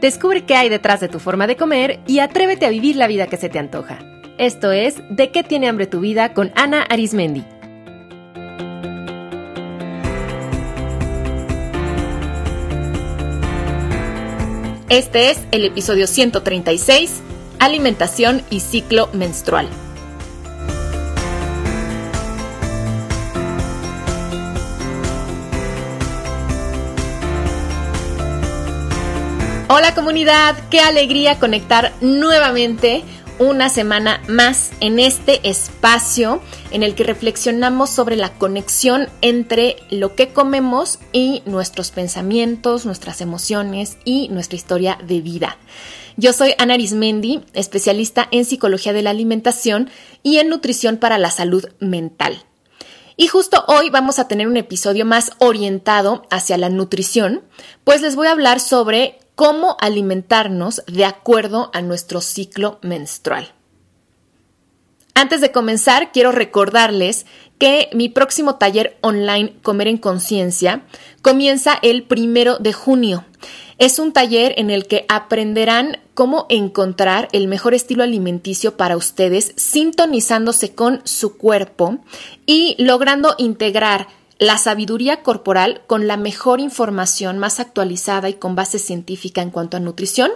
Descubre qué hay detrás de tu forma de comer y atrévete a vivir la vida que se te antoja. Esto es De qué tiene hambre tu vida con Ana Arismendi. Este es el episodio 136, Alimentación y ciclo menstrual. Comunidad, qué alegría conectar nuevamente una semana más en este espacio en el que reflexionamos sobre la conexión entre lo que comemos y nuestros pensamientos, nuestras emociones y nuestra historia de vida. Yo soy Ana Arismendi, especialista en psicología de la alimentación y en nutrición para la salud mental. Y justo hoy vamos a tener un episodio más orientado hacia la nutrición, pues les voy a hablar sobre cómo alimentarnos de acuerdo a nuestro ciclo menstrual. Antes de comenzar, quiero recordarles que mi próximo taller online Comer en Conciencia comienza el primero de junio. Es un taller en el que aprenderán cómo encontrar el mejor estilo alimenticio para ustedes, sintonizándose con su cuerpo y logrando integrar la sabiduría corporal con la mejor información más actualizada y con base científica en cuanto a nutrición.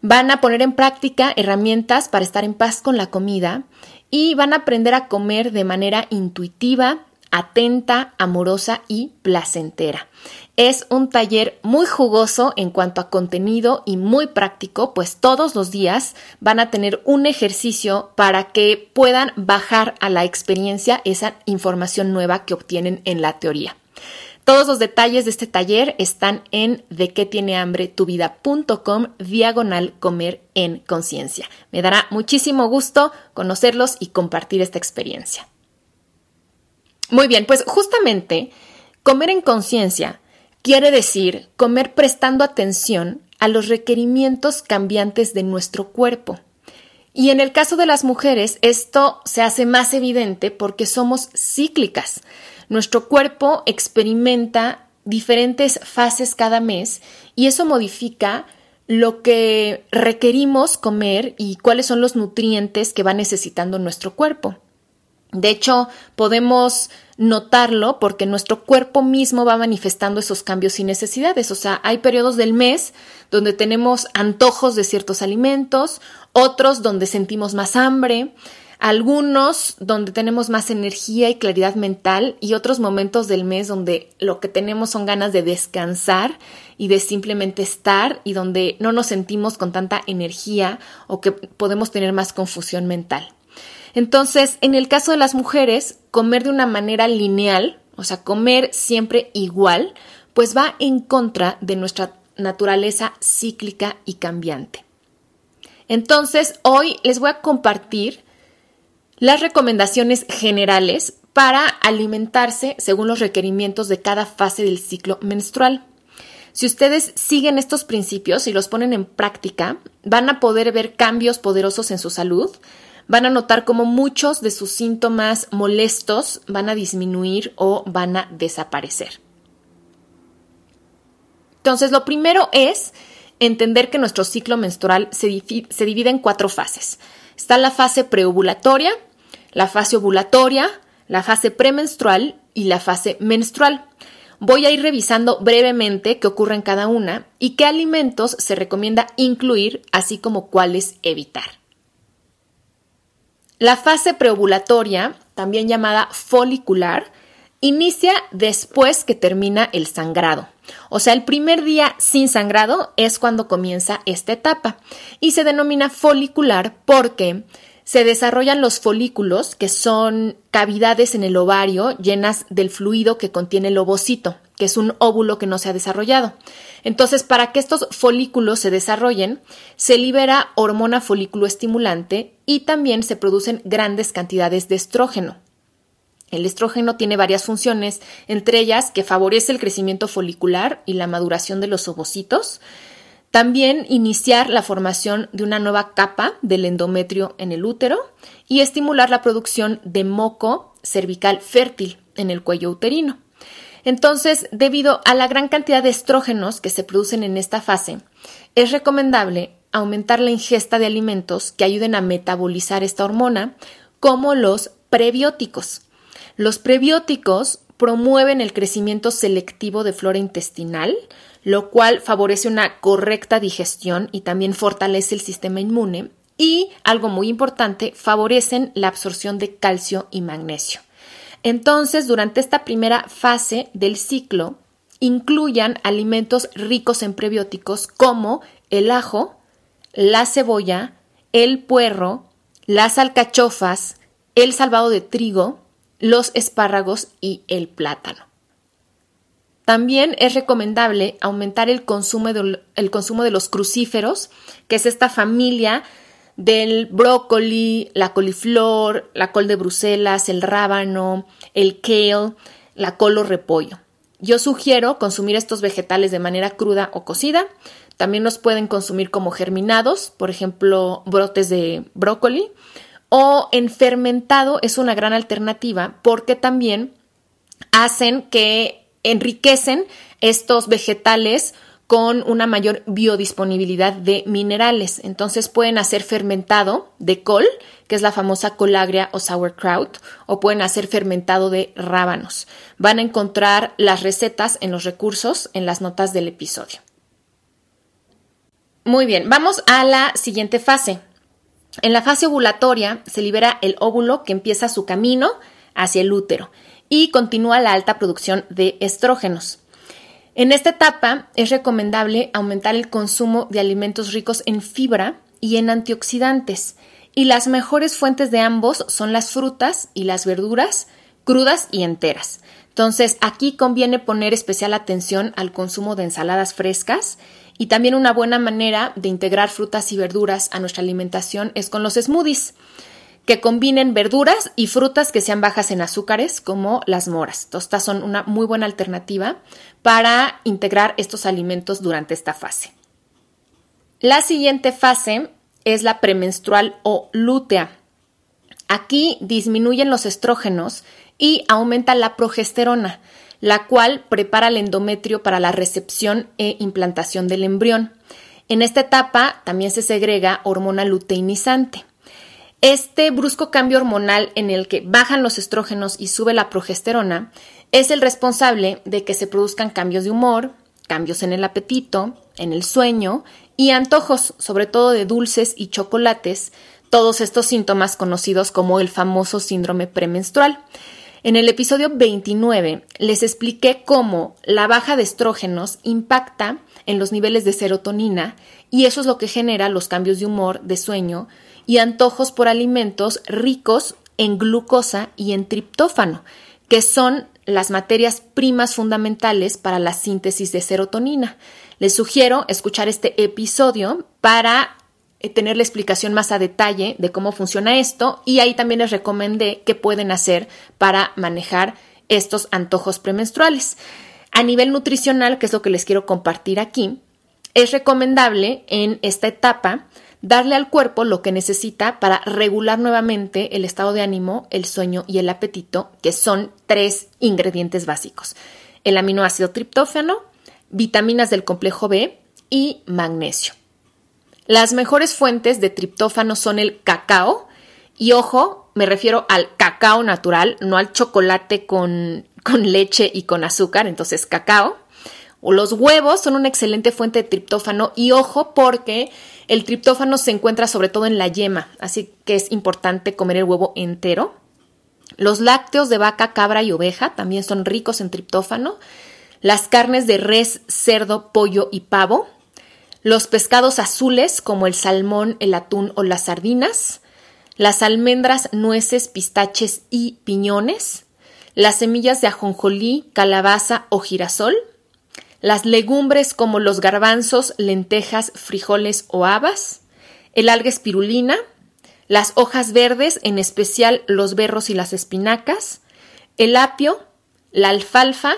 Van a poner en práctica herramientas para estar en paz con la comida y van a aprender a comer de manera intuitiva, atenta, amorosa y placentera. Es un taller muy jugoso en cuanto a contenido y muy práctico, pues todos los días van a tener un ejercicio para que puedan bajar a la experiencia esa información nueva que obtienen en la teoría. Todos los detalles de este taller están en de qué tiene hambre tu vida.com diagonal comer en conciencia. Me dará muchísimo gusto conocerlos y compartir esta experiencia. Muy bien, pues justamente comer en conciencia Quiere decir comer prestando atención a los requerimientos cambiantes de nuestro cuerpo. Y en el caso de las mujeres, esto se hace más evidente porque somos cíclicas. Nuestro cuerpo experimenta diferentes fases cada mes y eso modifica lo que requerimos comer y cuáles son los nutrientes que va necesitando nuestro cuerpo. De hecho, podemos notarlo porque nuestro cuerpo mismo va manifestando esos cambios y necesidades. O sea, hay periodos del mes donde tenemos antojos de ciertos alimentos, otros donde sentimos más hambre, algunos donde tenemos más energía y claridad mental y otros momentos del mes donde lo que tenemos son ganas de descansar y de simplemente estar y donde no nos sentimos con tanta energía o que podemos tener más confusión mental. Entonces, en el caso de las mujeres, comer de una manera lineal, o sea, comer siempre igual, pues va en contra de nuestra naturaleza cíclica y cambiante. Entonces, hoy les voy a compartir las recomendaciones generales para alimentarse según los requerimientos de cada fase del ciclo menstrual. Si ustedes siguen estos principios y los ponen en práctica, van a poder ver cambios poderosos en su salud, van a notar cómo muchos de sus síntomas molestos van a disminuir o van a desaparecer. Entonces, lo primero es entender que nuestro ciclo menstrual se, divide en cuatro fases. Está la fase preovulatoria, la fase ovulatoria, la fase premenstrual y la fase menstrual. Voy a ir revisando brevemente qué ocurre en cada una y qué alimentos se recomienda incluir, así como cuáles evitar. La fase preovulatoria, también llamada folicular, inicia después que termina el sangrado. O sea, el primer día sin sangrado es cuando comienza esta etapa y se denomina folicular porque se desarrollan los folículos, que son cavidades en el ovario llenas del fluido que contiene el ovocito, que es un óvulo que no se ha desarrollado. Entonces, para que estos folículos se desarrollen, se libera hormona folículo estimulante y también se producen grandes cantidades de estrógeno. El estrógeno tiene varias funciones, entre ellas que favorece el crecimiento folicular y la maduración de los ovocitos, también iniciar la formación de una nueva capa del endometrio en el útero y estimular la producción de moco cervical fértil en el cuello uterino. Entonces, debido a la gran cantidad de estrógenos que se producen en esta fase, es recomendable aumentar la ingesta de alimentos que ayuden a metabolizar esta hormona, como los prebióticos. Los prebióticos promueven el crecimiento selectivo de flora intestinal, lo cual favorece una correcta digestión y también fortalece el sistema inmune. Y, algo muy importante, favorecen la absorción de calcio y magnesio. Entonces, durante esta primera fase del ciclo, incluyan alimentos ricos en prebióticos como el ajo, la cebolla, el puerro, las alcachofas, el salvado de trigo, los espárragos y el plátano. También es recomendable aumentar el consumo, de, consumo de los crucíferos, que es esta familia del brócoli, la coliflor, la col de Bruselas, el rábano, el kale, la col o repollo. Yo sugiero consumir estos vegetales de manera cruda o cocida. También los pueden consumir como germinados, por ejemplo, brotes de brócoli. O en fermentado es una gran alternativa porque también hacen que enriquecen estos vegetales con una mayor biodisponibilidad de minerales. Entonces pueden hacer fermentado de col, que es la famosa colagria o sauerkraut, o pueden hacer fermentado de rábanos. Van a encontrar las recetas en los recursos en las notas del episodio. Muy bien, vamos a la siguiente fase. En la fase ovulatoria se libera el óvulo que empieza su camino hacia el útero y continúa la alta producción de estrógenos. En esta etapa es recomendable aumentar el consumo de alimentos ricos en fibra y en antioxidantes, y las mejores fuentes de ambos son las frutas y las verduras crudas y enteras. Entonces, aquí conviene poner especial atención al consumo de ensaladas frescas y también una buena manera de integrar frutas y verduras a nuestra alimentación es con los smoothies que combinen verduras y frutas que sean bajas en azúcares, como las moras. Estas son una muy buena alternativa para integrar estos alimentos durante esta fase. La siguiente fase es la premenstrual o lútea. Aquí disminuyen los estrógenos y aumenta la progesterona, la cual prepara el endometrio para la recepción e implantación del embrión. En esta etapa también se segrega hormona luteinizante. Este brusco cambio hormonal en el que bajan los estrógenos y sube la progesterona es el responsable de que se produzcan cambios de humor, cambios en el apetito, en el sueño y antojos, sobre todo de dulces y chocolates, todos estos síntomas conocidos como el famoso síndrome premenstrual. En el episodio 29 les expliqué cómo la baja de estrógenos impacta en los niveles de serotonina y eso es lo que genera los cambios de humor, de sueño, y antojos por alimentos ricos en glucosa y en triptófano, que son las materias primas fundamentales para la síntesis de serotonina. Les sugiero escuchar este episodio para eh, tener la explicación más a detalle de cómo funciona esto y ahí también les recomendé qué pueden hacer para manejar estos antojos premenstruales. A nivel nutricional, que es lo que les quiero compartir aquí, es recomendable en esta etapa darle al cuerpo lo que necesita para regular nuevamente el estado de ánimo, el sueño y el apetito, que son tres ingredientes básicos. El aminoácido triptófano, vitaminas del complejo B y magnesio. Las mejores fuentes de triptófano son el cacao y ojo, me refiero al cacao natural, no al chocolate con, con leche y con azúcar, entonces cacao. Los huevos son una excelente fuente de triptófano y ojo porque el triptófano se encuentra sobre todo en la yema, así que es importante comer el huevo entero. Los lácteos de vaca, cabra y oveja también son ricos en triptófano. Las carnes de res, cerdo, pollo y pavo. Los pescados azules como el salmón, el atún o las sardinas. Las almendras, nueces, pistaches y piñones. Las semillas de ajonjolí, calabaza o girasol las legumbres como los garbanzos, lentejas, frijoles o habas, el alga espirulina, las hojas verdes, en especial los berros y las espinacas, el apio, la alfalfa,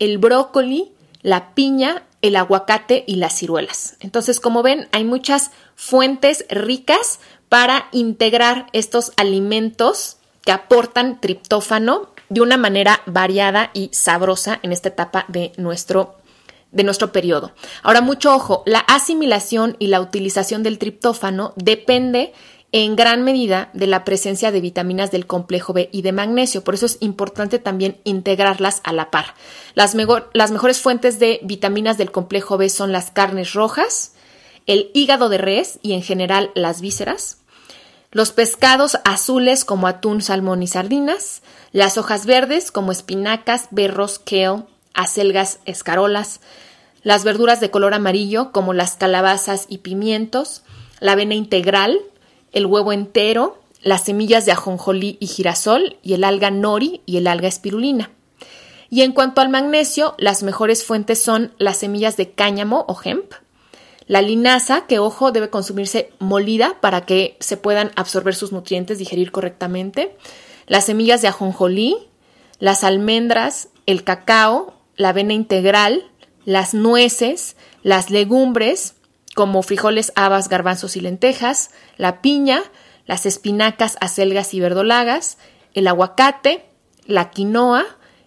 el brócoli, la piña, el aguacate y las ciruelas. Entonces, como ven, hay muchas fuentes ricas para integrar estos alimentos que aportan triptófano de una manera variada y sabrosa en esta etapa de nuestro de nuestro periodo. Ahora, mucho ojo, la asimilación y la utilización del triptófano depende en gran medida de la presencia de vitaminas del complejo B y de magnesio. Por eso es importante también integrarlas a la par. Las, las mejores fuentes de vitaminas del complejo B son las carnes rojas, el hígado de res y en general las vísceras, los pescados azules como atún, salmón y sardinas, las hojas verdes como espinacas, berros, kale, acelgas, escarolas, las verduras de color amarillo como las calabazas y pimientos, la avena integral, el huevo entero, las semillas de ajonjolí y girasol y el alga nori y el alga espirulina. Y en cuanto al magnesio, las mejores fuentes son las semillas de cáñamo o hemp, la linaza, que ojo, debe consumirse molida para que se puedan absorber sus nutrientes, digerir correctamente, las semillas de ajonjolí, las almendras, el cacao, la avena integral, las nueces, las legumbres, como frijoles, habas, garbanzos y lentejas, la piña, las espinacas, acelgas y verdolagas, el aguacate, la quinoa,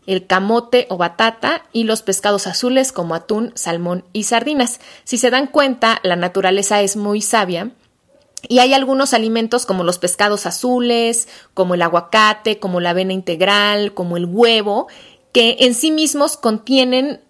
el camote o batata y los pescados azules como atún, salmón y sardinas. Si se dan cuenta, la naturaleza es muy sabia y hay algunos alimentos como los pescados azules, como el aguacate, como la avena integral, como el huevo, que en sí mismos contienen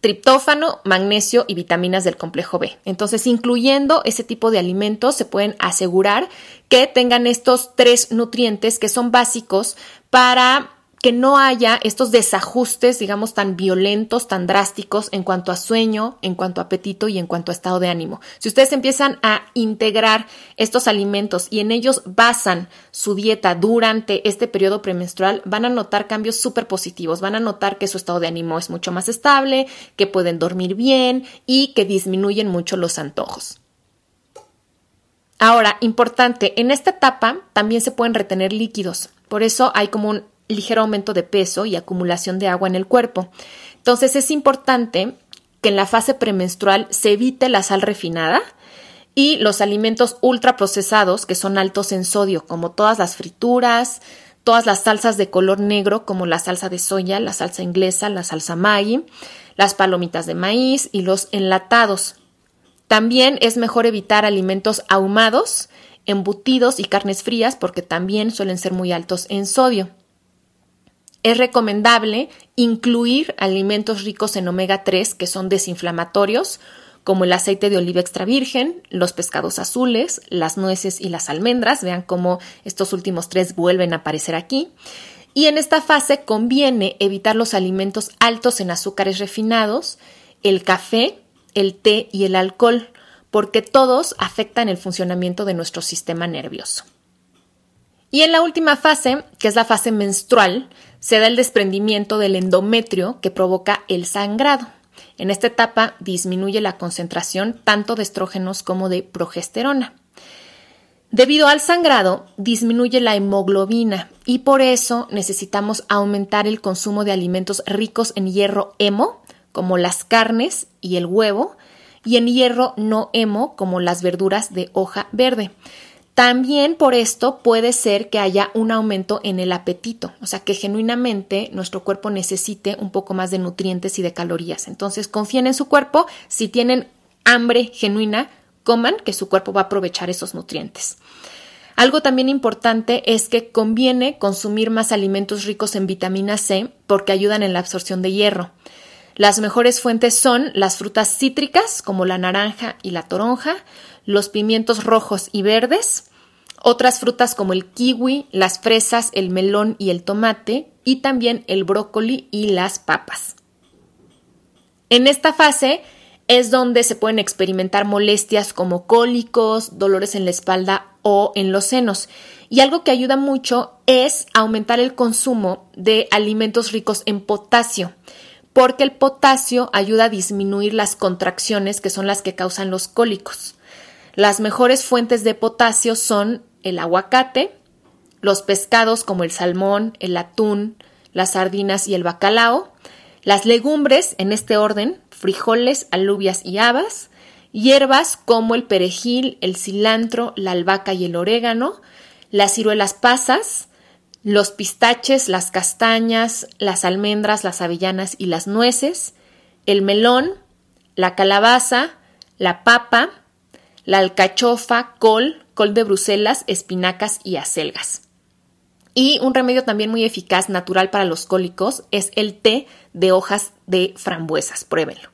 triptófano, magnesio y vitaminas del complejo B. Entonces, incluyendo ese tipo de alimentos, se pueden asegurar que tengan estos tres nutrientes que son básicos para que no haya estos desajustes, digamos, tan violentos, tan drásticos en cuanto a sueño, en cuanto a apetito y en cuanto a estado de ánimo. Si ustedes empiezan a integrar estos alimentos y en ellos basan su dieta durante este periodo premenstrual, van a notar cambios súper positivos, van a notar que su estado de ánimo es mucho más estable, que pueden dormir bien y que disminuyen mucho los antojos. Ahora, importante, en esta etapa también se pueden retener líquidos. Por eso hay como un ligero aumento de peso y acumulación de agua en el cuerpo. Entonces es importante que en la fase premenstrual se evite la sal refinada y los alimentos ultraprocesados que son altos en sodio, como todas las frituras, todas las salsas de color negro, como la salsa de soya, la salsa inglesa, la salsa Maggi, las palomitas de maíz y los enlatados. También es mejor evitar alimentos ahumados, embutidos y carnes frías porque también suelen ser muy altos en sodio. Es recomendable incluir alimentos ricos en omega 3 que son desinflamatorios, como el aceite de oliva extra virgen, los pescados azules, las nueces y las almendras. Vean cómo estos últimos tres vuelven a aparecer aquí. Y en esta fase conviene evitar los alimentos altos en azúcares refinados, el café, el té y el alcohol, porque todos afectan el funcionamiento de nuestro sistema nervioso. Y en la última fase, que es la fase menstrual, se da el desprendimiento del endometrio que provoca el sangrado. En esta etapa disminuye la concentración tanto de estrógenos como de progesterona. Debido al sangrado, disminuye la hemoglobina y por eso necesitamos aumentar el consumo de alimentos ricos en hierro hemo, como las carnes y el huevo, y en hierro no hemo, como las verduras de hoja verde. También por esto puede ser que haya un aumento en el apetito, o sea que genuinamente nuestro cuerpo necesite un poco más de nutrientes y de calorías. Entonces confíen en su cuerpo, si tienen hambre genuina, coman, que su cuerpo va a aprovechar esos nutrientes. Algo también importante es que conviene consumir más alimentos ricos en vitamina C porque ayudan en la absorción de hierro. Las mejores fuentes son las frutas cítricas como la naranja y la toronja, los pimientos rojos y verdes, otras frutas como el kiwi, las fresas, el melón y el tomate, y también el brócoli y las papas. En esta fase es donde se pueden experimentar molestias como cólicos, dolores en la espalda o en los senos. Y algo que ayuda mucho es aumentar el consumo de alimentos ricos en potasio, porque el potasio ayuda a disminuir las contracciones que son las que causan los cólicos. Las mejores fuentes de potasio son el aguacate, los pescados como el salmón, el atún, las sardinas y el bacalao, las legumbres en este orden, frijoles, alubias y habas, hierbas como el perejil, el cilantro, la albahaca y el orégano, las ciruelas pasas, los pistaches, las castañas, las almendras, las avellanas y las nueces, el melón, la calabaza, la papa, la alcachofa, col, col de Bruselas, espinacas y acelgas. Y un remedio también muy eficaz, natural para los cólicos, es el té de hojas de frambuesas. Pruébenlo.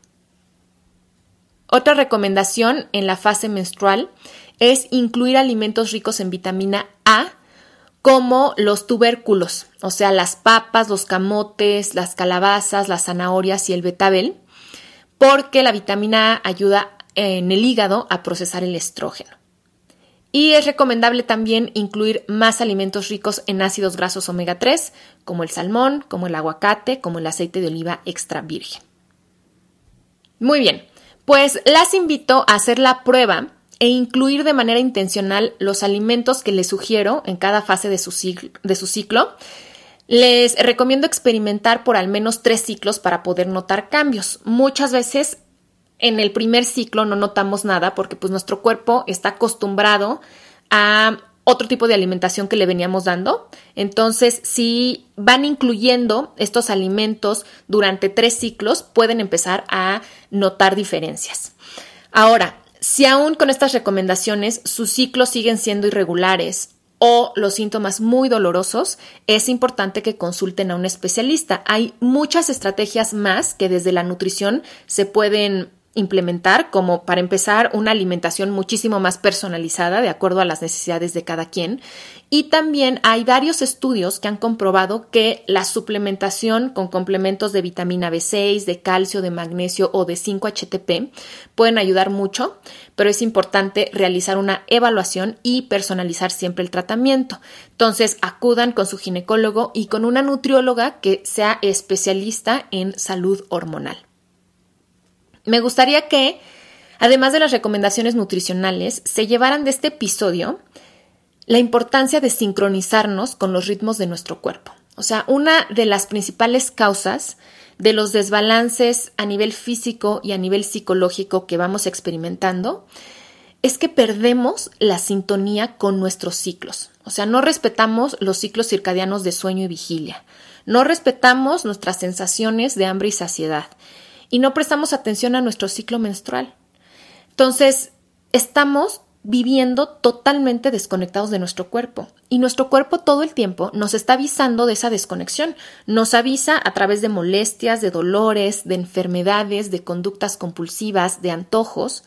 Otra recomendación en la fase menstrual es incluir alimentos ricos en vitamina A, como los tubérculos, o sea, las papas, los camotes, las calabazas, las zanahorias y el betabel, porque la vitamina A ayuda en el hígado a procesar el estrógeno. Y es recomendable también incluir más alimentos ricos en ácidos grasos omega 3, como el salmón, como el aguacate, como el aceite de oliva extra virgen. Muy bien, pues las invito a hacer la prueba e incluir de manera intencional los alimentos que les sugiero en cada fase de su, ciclo, de su ciclo. Les recomiendo experimentar por al menos tres ciclos para poder notar cambios. Muchas veces en el primer ciclo no notamos nada porque pues nuestro cuerpo está acostumbrado a otro tipo de alimentación que le veníamos dando. Entonces, si van incluyendo estos alimentos durante tres ciclos, pueden empezar a notar diferencias. Ahora, si aún con estas recomendaciones sus ciclos siguen siendo irregulares o los síntomas muy dolorosos, es importante que consulten a un especialista. Hay muchas estrategias más que desde la nutrición se pueden implementar como para empezar una alimentación muchísimo más personalizada de acuerdo a las necesidades de cada quien. Y también hay varios estudios que han comprobado que la suplementación con complementos de vitamina B6, de calcio, de magnesio o de 5-HTP pueden ayudar mucho, pero es importante realizar una evaluación y personalizar siempre el tratamiento. Entonces acudan con su ginecólogo y con una nutrióloga que sea especialista en salud hormonal. Me gustaría que, además de las recomendaciones nutricionales, se llevaran de este episodio la importancia de sincronizarnos con los ritmos de nuestro cuerpo. O sea, una de las principales causas de los desbalances a nivel físico y a nivel psicológico que vamos experimentando es que perdemos la sintonía con nuestros ciclos. O sea, no respetamos los ciclos circadianos de sueño y vigilia. No respetamos nuestras sensaciones de hambre y saciedad y no prestamos atención a nuestro ciclo menstrual. Entonces, estamos viviendo totalmente desconectados de nuestro cuerpo. Y nuestro cuerpo todo el tiempo nos está avisando de esa desconexión. Nos avisa a través de molestias, de dolores, de enfermedades, de conductas compulsivas, de antojos.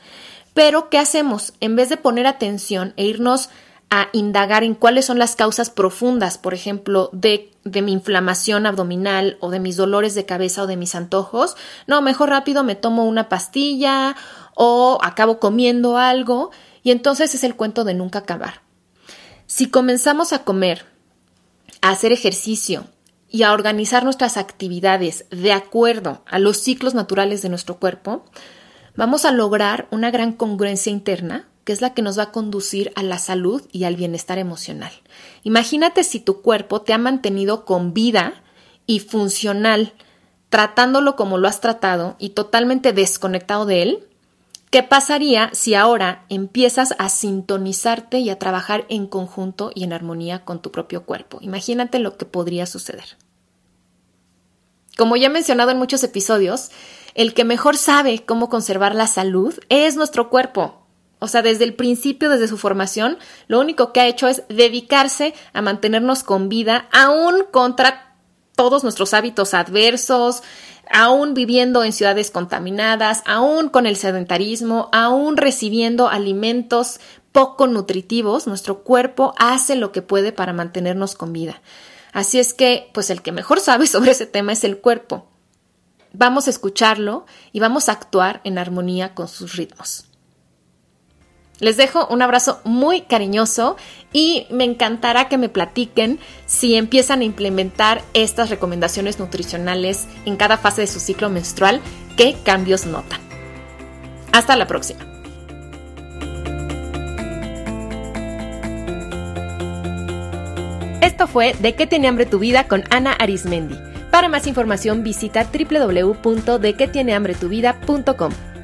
Pero, ¿qué hacemos? En vez de poner atención e irnos a indagar en cuáles son las causas profundas, por ejemplo, de, de, mi inflamación abdominal o de mis dolores de cabeza o de mis antojos. No, mejor rápido me tomo una pastilla o acabo comiendo algo y entonces es el cuento de nunca acabar. Si comenzamos a comer, a hacer ejercicio y a organizar nuestras actividades de acuerdo a los ciclos naturales de nuestro cuerpo, vamos a lograr una gran congruencia interna que es la que nos va a conducir a la salud y al bienestar emocional. Imagínate si tu cuerpo te ha mantenido con vida y funcional, tratándolo como lo has tratado y totalmente desconectado de él. ¿Qué pasaría si ahora empiezas a sintonizarte y a trabajar en conjunto y en armonía con tu propio cuerpo? Imagínate lo que podría suceder. Como ya he mencionado en muchos episodios, el que mejor sabe cómo conservar la salud es nuestro cuerpo. O sea, desde el principio, desde su formación, lo único que ha hecho es dedicarse a mantenernos con vida, aún contra todos nuestros hábitos adversos, aún viviendo en ciudades contaminadas, aún con el sedentarismo, aún recibiendo alimentos poco nutritivos, nuestro cuerpo hace lo que puede para mantenernos con vida. Así es que, pues el que mejor sabe sobre ese tema es el cuerpo. Vamos a escucharlo y vamos a actuar en armonía con sus ritmos. Les dejo un abrazo muy cariñoso y me encantará que me platiquen si empiezan a implementar estas recomendaciones nutricionales en cada fase de su ciclo menstrual, qué cambios notan. Hasta la próxima. Esto fue De qué tiene hambre tu vida con Ana Arismendi. Para más información visita www.dequetienehambretuvida.com.